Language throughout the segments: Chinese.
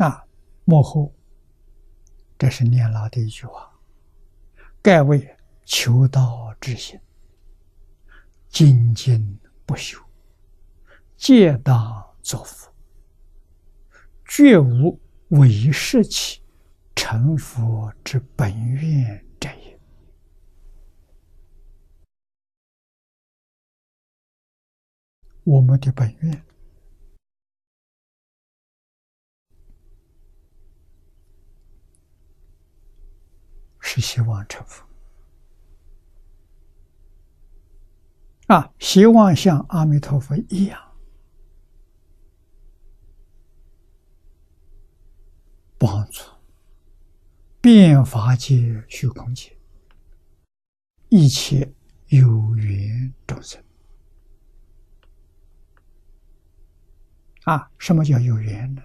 啊，幕后，这是念老的一句话：“盖为求道之心，精进不休，戒当作福，绝无为世起成佛之本愿者也。”我们的本愿。希望成佛啊！希望像阿弥陀佛一样，帮助变法界虚空界一切有缘众生啊！什么叫有缘呢？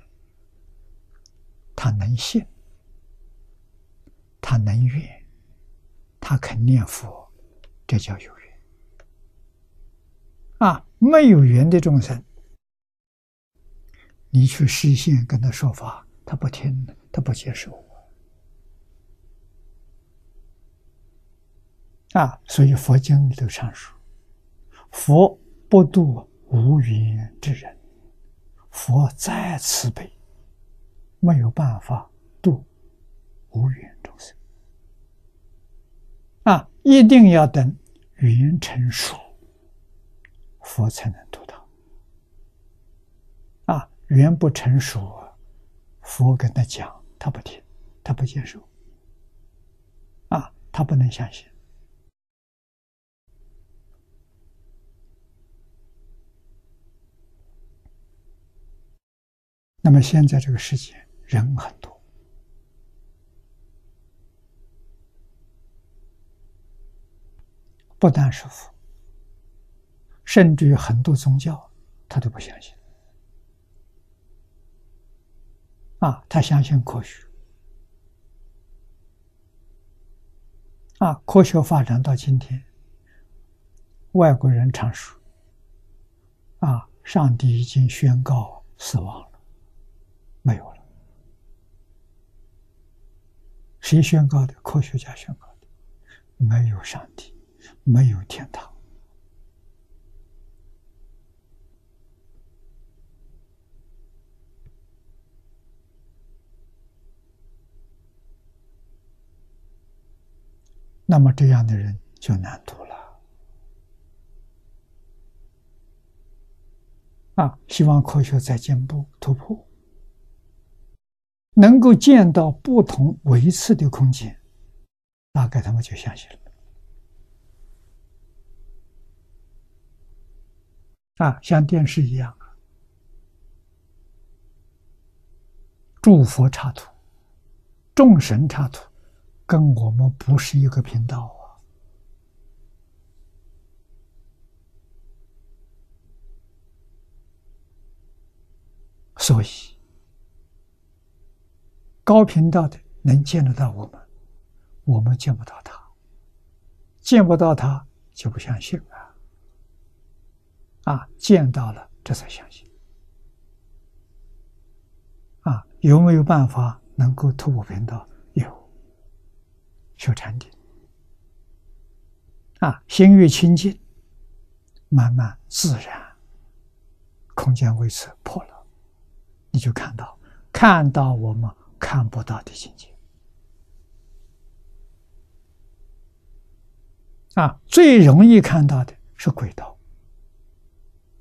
他能信。他能愿，他肯念佛，这叫有缘。啊，没有缘的众生，你去实现跟他说法，他不听，他不接受。啊，所以佛经里头常说：“佛不度无缘之人，佛再慈悲，没有办法度无缘。”一定要等缘成熟，佛才能度到。啊，缘不成熟，佛跟他讲，他不听，他不接受。啊，他不能相信。那么现在这个世界人很多。不但是佛，甚至于很多宗教，他都不相信。啊，他相信科学。啊，科学发展到今天，外国人常说：“啊，上帝已经宣告死亡了，没有了。”谁宣告的？科学家宣告的，没有上帝。没有天堂，那么这样的人就难度了。啊，希望科学在进步突破，能够见到不同维次的空间，大概他们就相信了。啊，像电视一样，诸佛插图、众神插图，跟我们不是一个频道啊。所以，高频道的能见得到我们，我们见不到他，见不到他就不相信了。啊，见到了，这才相信。啊，有没有办法能够突破频道？有，修禅定。啊，心越清净，慢慢自然，空间位置破了，你就看到，看到我们看不到的境界。啊，最容易看到的是轨道。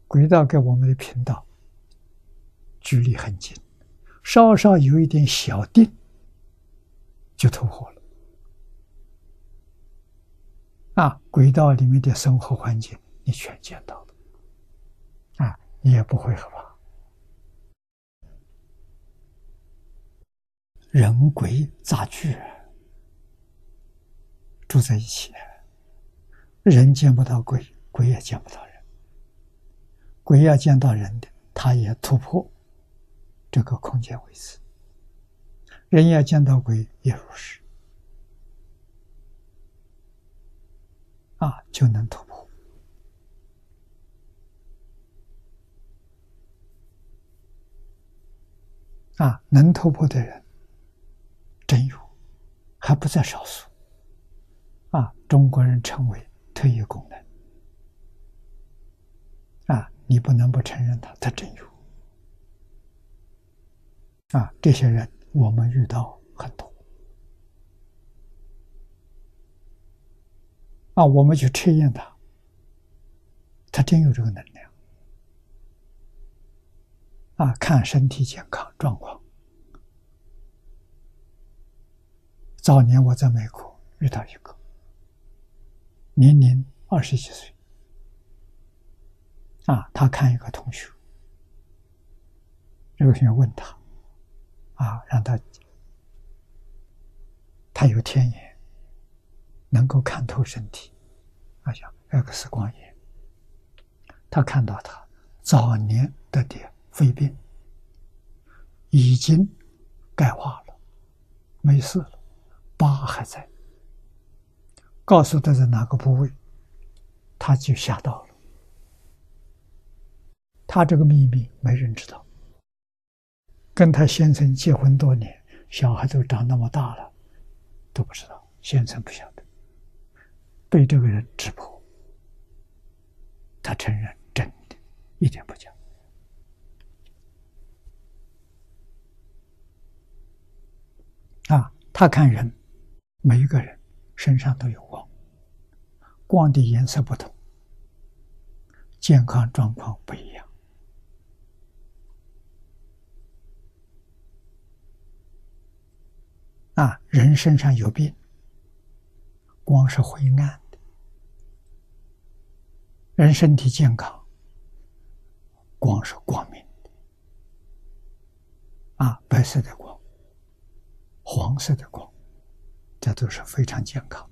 轨道跟我们的频道距离很近，稍稍有一点小定，就突破了。啊，轨道里面的生活环境你全见到了，啊，你也不会害怕。人鬼杂居住在一起，人见不到鬼，鬼也见不到人。鬼要见到人的，他也突破这个空间位置；人要见到鬼也如是，啊，就能突破。啊，能突破的人真有，还不在少数。啊，中国人称为特异功能。你不能不承认他，他真有。啊，这些人我们遇到很多。啊，我们去测验他，他真有这个能量。啊，看身体健康状况。早年我在美国遇到一个，年龄二十几岁。啊，他看一个同学，这个同学问他，啊，让他，他有天眼，能够看透身体，啊，像 X 光眼，他看到他早年得的肺病已经钙化了，没事了，疤还在，告诉他在哪个部位，他就吓到了。他这个秘密没人知道，跟他先生结婚多年，小孩都长那么大了，都不知道，先生不晓得，被这个人识破，他承认真的，一点不假。啊，他看人，每一个人身上都有光，光的颜色不同，健康状况不一样。啊，人身上有病，光是灰暗的；人身体健康，光是光明的。啊，白色的光，黄色的光，这都是非常健康。